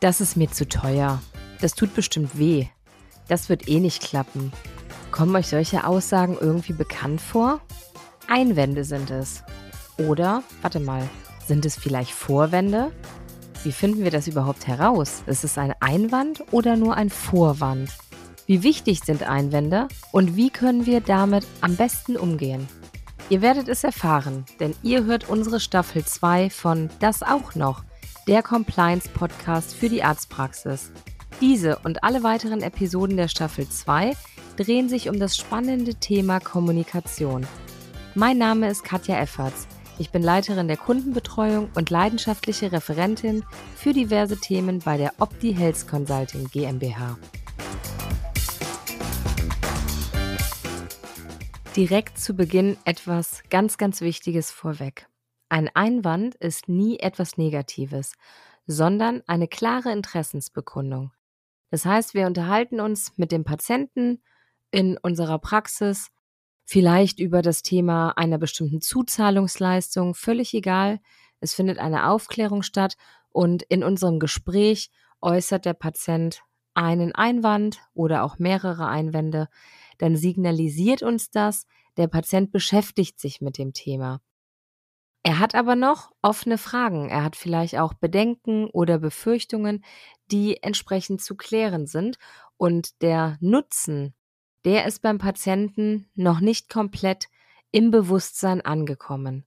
Das ist mir zu teuer. Das tut bestimmt weh. Das wird eh nicht klappen. Kommen euch solche Aussagen irgendwie bekannt vor? Einwände sind es. Oder, warte mal, sind es vielleicht Vorwände? Wie finden wir das überhaupt heraus? Ist es ein Einwand oder nur ein Vorwand? Wie wichtig sind Einwände und wie können wir damit am besten umgehen? Ihr werdet es erfahren, denn ihr hört unsere Staffel 2 von Das auch noch, der Compliance-Podcast für die Arztpraxis. Diese und alle weiteren Episoden der Staffel 2 drehen sich um das spannende Thema Kommunikation. Mein Name ist Katja Efferts. Ich bin Leiterin der Kundenbetreuung und leidenschaftliche Referentin für diverse Themen bei der Opti Health Consulting GmbH. Direkt zu Beginn etwas ganz, ganz Wichtiges vorweg. Ein Einwand ist nie etwas Negatives, sondern eine klare Interessensbekundung. Das heißt, wir unterhalten uns mit dem Patienten in unserer Praxis vielleicht über das Thema einer bestimmten Zuzahlungsleistung, völlig egal. Es findet eine Aufklärung statt und in unserem Gespräch äußert der Patient einen Einwand oder auch mehrere Einwände, dann signalisiert uns das, der Patient beschäftigt sich mit dem Thema. Er hat aber noch offene Fragen. Er hat vielleicht auch Bedenken oder Befürchtungen, die entsprechend zu klären sind. Und der Nutzen, der ist beim Patienten noch nicht komplett im Bewusstsein angekommen.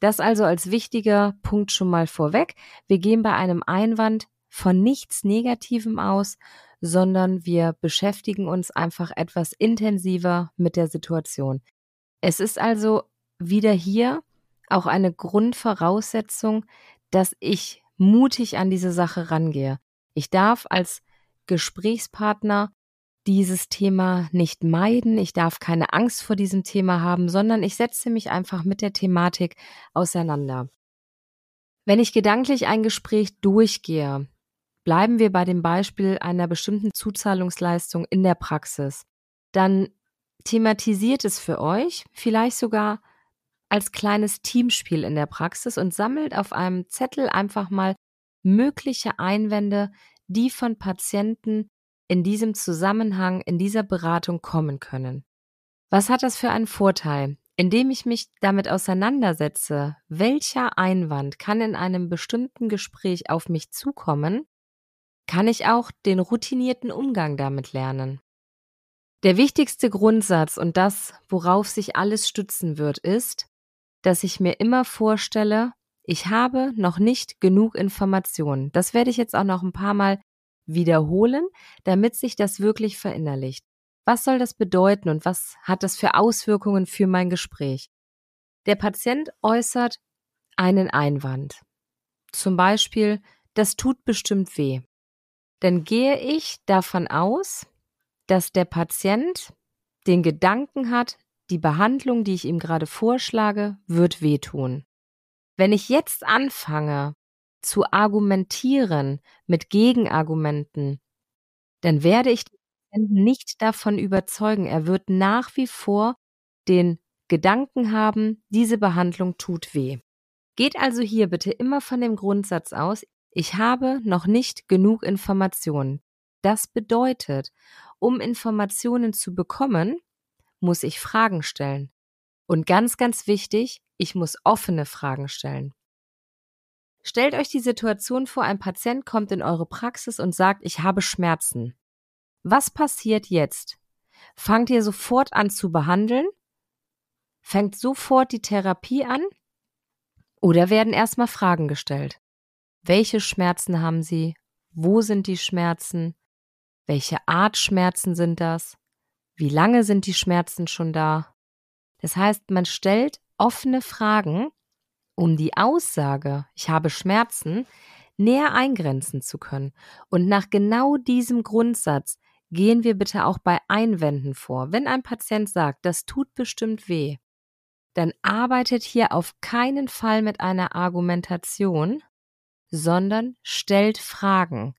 Das also als wichtiger Punkt schon mal vorweg. Wir gehen bei einem Einwand von nichts Negativem aus, sondern wir beschäftigen uns einfach etwas intensiver mit der Situation. Es ist also wieder hier auch eine Grundvoraussetzung, dass ich mutig an diese Sache rangehe. Ich darf als Gesprächspartner dieses Thema nicht meiden, ich darf keine Angst vor diesem Thema haben, sondern ich setze mich einfach mit der Thematik auseinander. Wenn ich gedanklich ein Gespräch durchgehe, Bleiben wir bei dem Beispiel einer bestimmten Zuzahlungsleistung in der Praxis. Dann thematisiert es für euch, vielleicht sogar als kleines Teamspiel in der Praxis und sammelt auf einem Zettel einfach mal mögliche Einwände, die von Patienten in diesem Zusammenhang, in dieser Beratung kommen können. Was hat das für einen Vorteil? Indem ich mich damit auseinandersetze, welcher Einwand kann in einem bestimmten Gespräch auf mich zukommen, kann ich auch den routinierten Umgang damit lernen. Der wichtigste Grundsatz und das, worauf sich alles stützen wird, ist, dass ich mir immer vorstelle, ich habe noch nicht genug Informationen. Das werde ich jetzt auch noch ein paar Mal wiederholen, damit sich das wirklich verinnerlicht. Was soll das bedeuten und was hat das für Auswirkungen für mein Gespräch? Der Patient äußert einen Einwand. Zum Beispiel, das tut bestimmt weh dann gehe ich davon aus, dass der Patient den Gedanken hat, die Behandlung, die ich ihm gerade vorschlage, wird wehtun. Wenn ich jetzt anfange zu argumentieren mit Gegenargumenten, dann werde ich den Patienten nicht davon überzeugen. Er wird nach wie vor den Gedanken haben, diese Behandlung tut weh. Geht also hier bitte immer von dem Grundsatz aus, ich habe noch nicht genug Informationen. Das bedeutet, um Informationen zu bekommen, muss ich Fragen stellen. Und ganz, ganz wichtig, ich muss offene Fragen stellen. Stellt euch die Situation vor, ein Patient kommt in eure Praxis und sagt, ich habe Schmerzen. Was passiert jetzt? Fangt ihr sofort an zu behandeln? Fängt sofort die Therapie an? Oder werden erstmal Fragen gestellt? Welche Schmerzen haben Sie? Wo sind die Schmerzen? Welche Art Schmerzen sind das? Wie lange sind die Schmerzen schon da? Das heißt, man stellt offene Fragen, um die Aussage, ich habe Schmerzen, näher eingrenzen zu können. Und nach genau diesem Grundsatz gehen wir bitte auch bei Einwänden vor. Wenn ein Patient sagt, das tut bestimmt weh, dann arbeitet hier auf keinen Fall mit einer Argumentation, sondern stellt Fragen.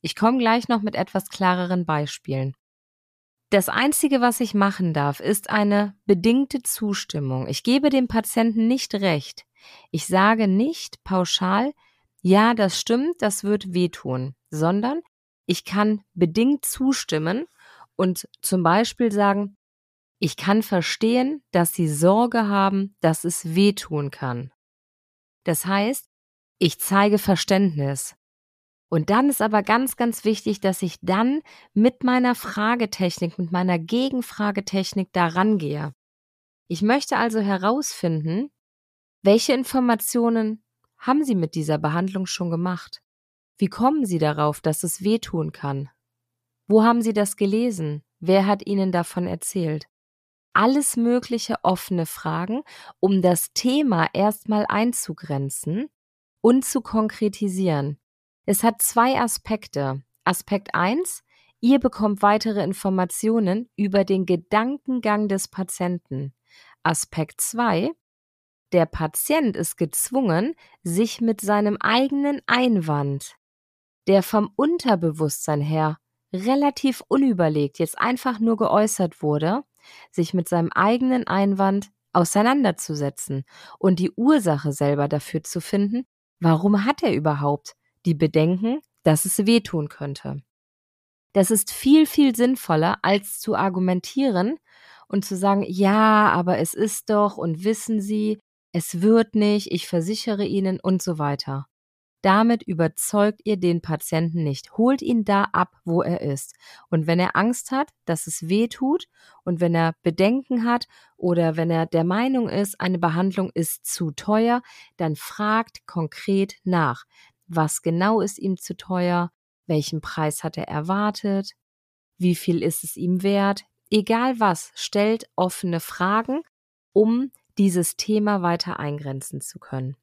Ich komme gleich noch mit etwas klareren Beispielen. Das Einzige, was ich machen darf, ist eine bedingte Zustimmung. Ich gebe dem Patienten nicht recht. Ich sage nicht pauschal, ja, das stimmt, das wird wehtun, sondern ich kann bedingt zustimmen und zum Beispiel sagen, ich kann verstehen, dass Sie Sorge haben, dass es wehtun kann. Das heißt, ich zeige Verständnis. Und dann ist aber ganz, ganz wichtig, dass ich dann mit meiner Fragetechnik, mit meiner Gegenfragetechnik daran gehe. Ich möchte also herausfinden, welche Informationen haben Sie mit dieser Behandlung schon gemacht? Wie kommen Sie darauf, dass es wehtun kann? Wo haben Sie das gelesen? Wer hat Ihnen davon erzählt? Alles mögliche offene Fragen, um das Thema erstmal einzugrenzen und zu konkretisieren. Es hat zwei Aspekte. Aspekt eins: ihr bekommt weitere Informationen über den Gedankengang des Patienten. Aspekt zwei: der Patient ist gezwungen, sich mit seinem eigenen Einwand, der vom Unterbewusstsein her relativ unüberlegt jetzt einfach nur geäußert wurde, sich mit seinem eigenen Einwand auseinanderzusetzen und die Ursache selber dafür zu finden, warum hat er überhaupt die Bedenken, dass es wehtun könnte. Das ist viel, viel sinnvoller, als zu argumentieren und zu sagen, ja, aber es ist doch und wissen Sie, es wird nicht, ich versichere Ihnen und so weiter. Damit überzeugt ihr den Patienten nicht. Holt ihn da ab, wo er ist. Und wenn er Angst hat, dass es weh tut und wenn er Bedenken hat oder wenn er der Meinung ist, eine Behandlung ist zu teuer, dann fragt konkret nach. Was genau ist ihm zu teuer? Welchen Preis hat er erwartet? Wie viel ist es ihm wert? Egal was, stellt offene Fragen, um dieses Thema weiter eingrenzen zu können.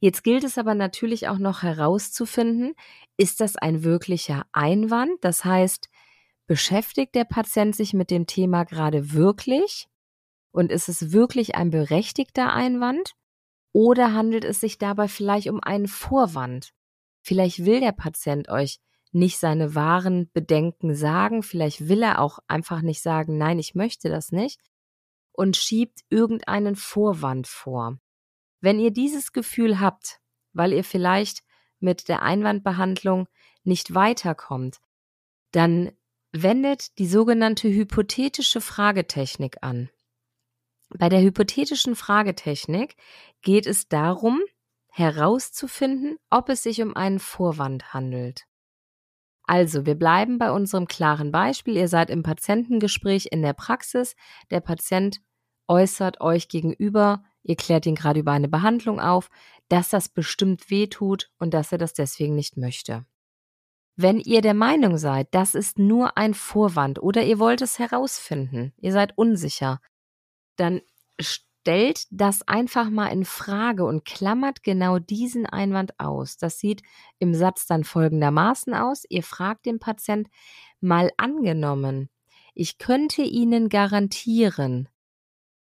Jetzt gilt es aber natürlich auch noch herauszufinden, ist das ein wirklicher Einwand? Das heißt, beschäftigt der Patient sich mit dem Thema gerade wirklich? Und ist es wirklich ein berechtigter Einwand? Oder handelt es sich dabei vielleicht um einen Vorwand? Vielleicht will der Patient euch nicht seine wahren Bedenken sagen, vielleicht will er auch einfach nicht sagen, nein, ich möchte das nicht und schiebt irgendeinen Vorwand vor. Wenn ihr dieses Gefühl habt, weil ihr vielleicht mit der Einwandbehandlung nicht weiterkommt, dann wendet die sogenannte hypothetische Fragetechnik an. Bei der hypothetischen Fragetechnik geht es darum, herauszufinden, ob es sich um einen Vorwand handelt. Also, wir bleiben bei unserem klaren Beispiel. Ihr seid im Patientengespräch in der Praxis. Der Patient äußert euch gegenüber, ihr klärt ihn gerade über eine Behandlung auf, dass das bestimmt weh tut und dass er das deswegen nicht möchte. Wenn ihr der Meinung seid, das ist nur ein Vorwand oder ihr wollt es herausfinden, ihr seid unsicher, dann stellt das einfach mal in Frage und klammert genau diesen Einwand aus. Das sieht im Satz dann folgendermaßen aus. Ihr fragt den Patient mal angenommen, ich könnte Ihnen garantieren,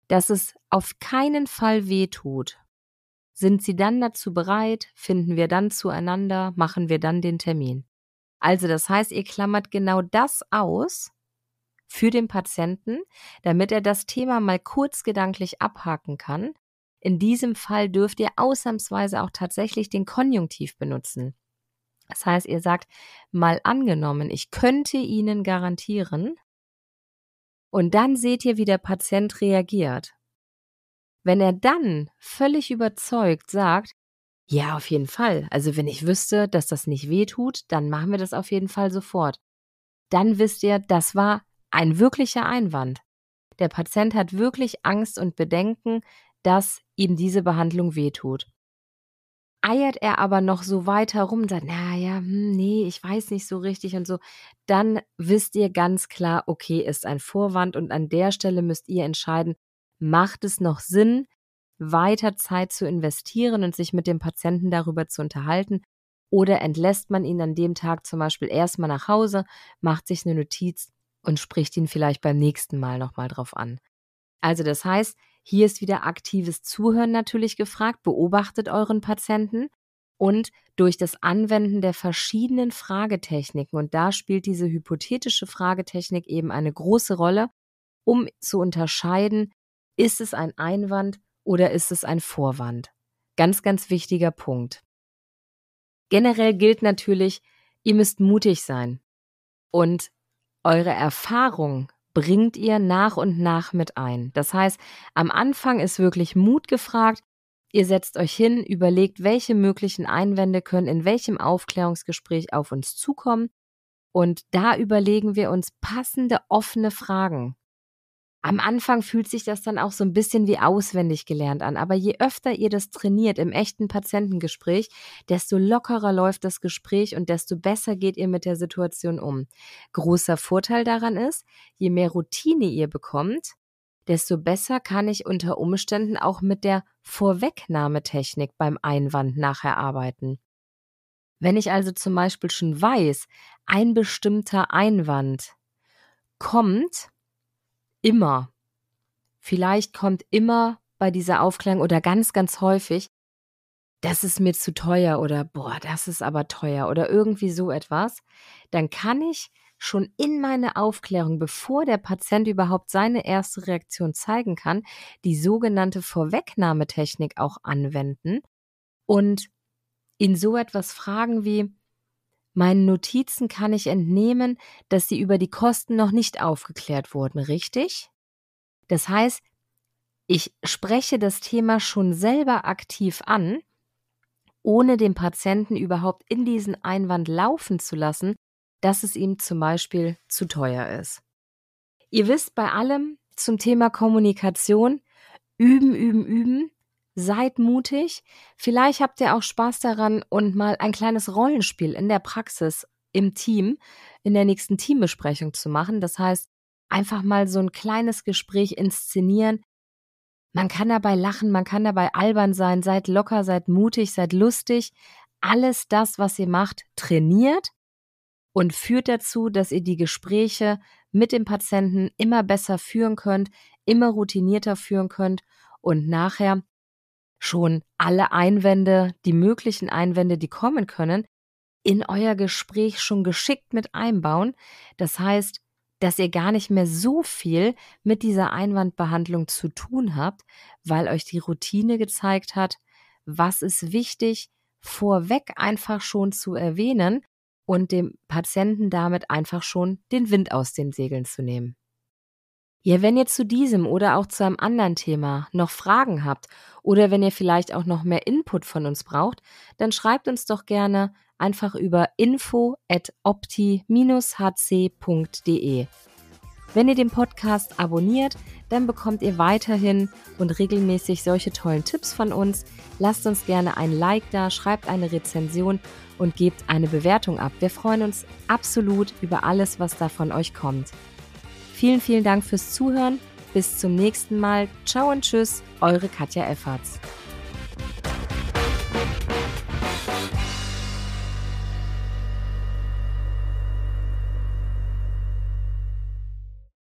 dass es auf keinen Fall weh tut. Sind Sie dann dazu bereit? Finden wir dann zueinander? Machen wir dann den Termin? Also das heißt, ihr klammert genau das aus für den Patienten, damit er das Thema mal kurz gedanklich abhaken kann. In diesem Fall dürft ihr ausnahmsweise auch tatsächlich den Konjunktiv benutzen. Das heißt, ihr sagt mal angenommen, ich könnte Ihnen garantieren, und dann seht ihr, wie der Patient reagiert. Wenn er dann völlig überzeugt sagt, ja, auf jeden Fall. Also wenn ich wüsste, dass das nicht weh tut, dann machen wir das auf jeden Fall sofort. Dann wisst ihr, das war ein wirklicher Einwand. Der Patient hat wirklich Angst und Bedenken, dass ihm diese Behandlung wehtut. Eiert er aber noch so weiter rum und sagt, naja, hm, nee, ich weiß nicht so richtig und so, dann wisst ihr ganz klar, okay, ist ein Vorwand und an der Stelle müsst ihr entscheiden, macht es noch Sinn, weiter Zeit zu investieren und sich mit dem Patienten darüber zu unterhalten? Oder entlässt man ihn an dem Tag zum Beispiel erstmal nach Hause, macht sich eine Notiz und spricht ihn vielleicht beim nächsten Mal nochmal drauf an? Also das heißt, hier ist wieder aktives Zuhören natürlich gefragt, beobachtet euren Patienten und durch das Anwenden der verschiedenen Fragetechniken, und da spielt diese hypothetische Fragetechnik eben eine große Rolle, um zu unterscheiden, ist es ein Einwand oder ist es ein Vorwand? Ganz, ganz wichtiger Punkt. Generell gilt natürlich, ihr müsst mutig sein und eure Erfahrung bringt ihr nach und nach mit ein. Das heißt, am Anfang ist wirklich Mut gefragt. Ihr setzt euch hin, überlegt, welche möglichen Einwände können in welchem Aufklärungsgespräch auf uns zukommen. Und da überlegen wir uns passende offene Fragen. Am Anfang fühlt sich das dann auch so ein bisschen wie auswendig gelernt an, aber je öfter ihr das trainiert im echten Patientengespräch, desto lockerer läuft das Gespräch und desto besser geht ihr mit der Situation um. Großer Vorteil daran ist, je mehr Routine ihr bekommt, desto besser kann ich unter Umständen auch mit der Vorwegnahmetechnik beim Einwand nachher arbeiten. Wenn ich also zum Beispiel schon weiß, ein bestimmter Einwand kommt, immer. Vielleicht kommt immer bei dieser Aufklärung oder ganz, ganz häufig, das ist mir zu teuer oder boah, das ist aber teuer oder irgendwie so etwas, dann kann ich schon in meine Aufklärung, bevor der Patient überhaupt seine erste Reaktion zeigen kann, die sogenannte Vorwegnahmetechnik auch anwenden und ihn so etwas fragen wie, Meinen Notizen kann ich entnehmen, dass sie über die Kosten noch nicht aufgeklärt wurden, richtig? Das heißt, ich spreche das Thema schon selber aktiv an, ohne den Patienten überhaupt in diesen Einwand laufen zu lassen, dass es ihm zum Beispiel zu teuer ist. Ihr wisst bei allem zum Thema Kommunikation, üben, üben, üben, Seid mutig. Vielleicht habt ihr auch Spaß daran und mal ein kleines Rollenspiel in der Praxis im Team in der nächsten Teambesprechung zu machen. Das heißt, einfach mal so ein kleines Gespräch inszenieren. Man kann dabei lachen, man kann dabei albern sein, seid locker, seid mutig, seid lustig. Alles das, was ihr macht, trainiert und führt dazu, dass ihr die Gespräche mit dem Patienten immer besser führen könnt, immer routinierter führen könnt und nachher schon alle Einwände, die möglichen Einwände, die kommen können, in euer Gespräch schon geschickt mit einbauen. Das heißt, dass ihr gar nicht mehr so viel mit dieser Einwandbehandlung zu tun habt, weil euch die Routine gezeigt hat, was ist wichtig, vorweg einfach schon zu erwähnen und dem Patienten damit einfach schon den Wind aus den Segeln zu nehmen. Ja, wenn ihr zu diesem oder auch zu einem anderen Thema noch Fragen habt oder wenn ihr vielleicht auch noch mehr Input von uns braucht, dann schreibt uns doch gerne einfach über info at opti-hc.de. Wenn ihr den Podcast abonniert, dann bekommt ihr weiterhin und regelmäßig solche tollen Tipps von uns. Lasst uns gerne ein Like da, schreibt eine Rezension und gebt eine Bewertung ab. Wir freuen uns absolut über alles, was da von euch kommt. Vielen, vielen Dank fürs Zuhören. Bis zum nächsten Mal. Ciao und tschüss, eure Katja Efferts.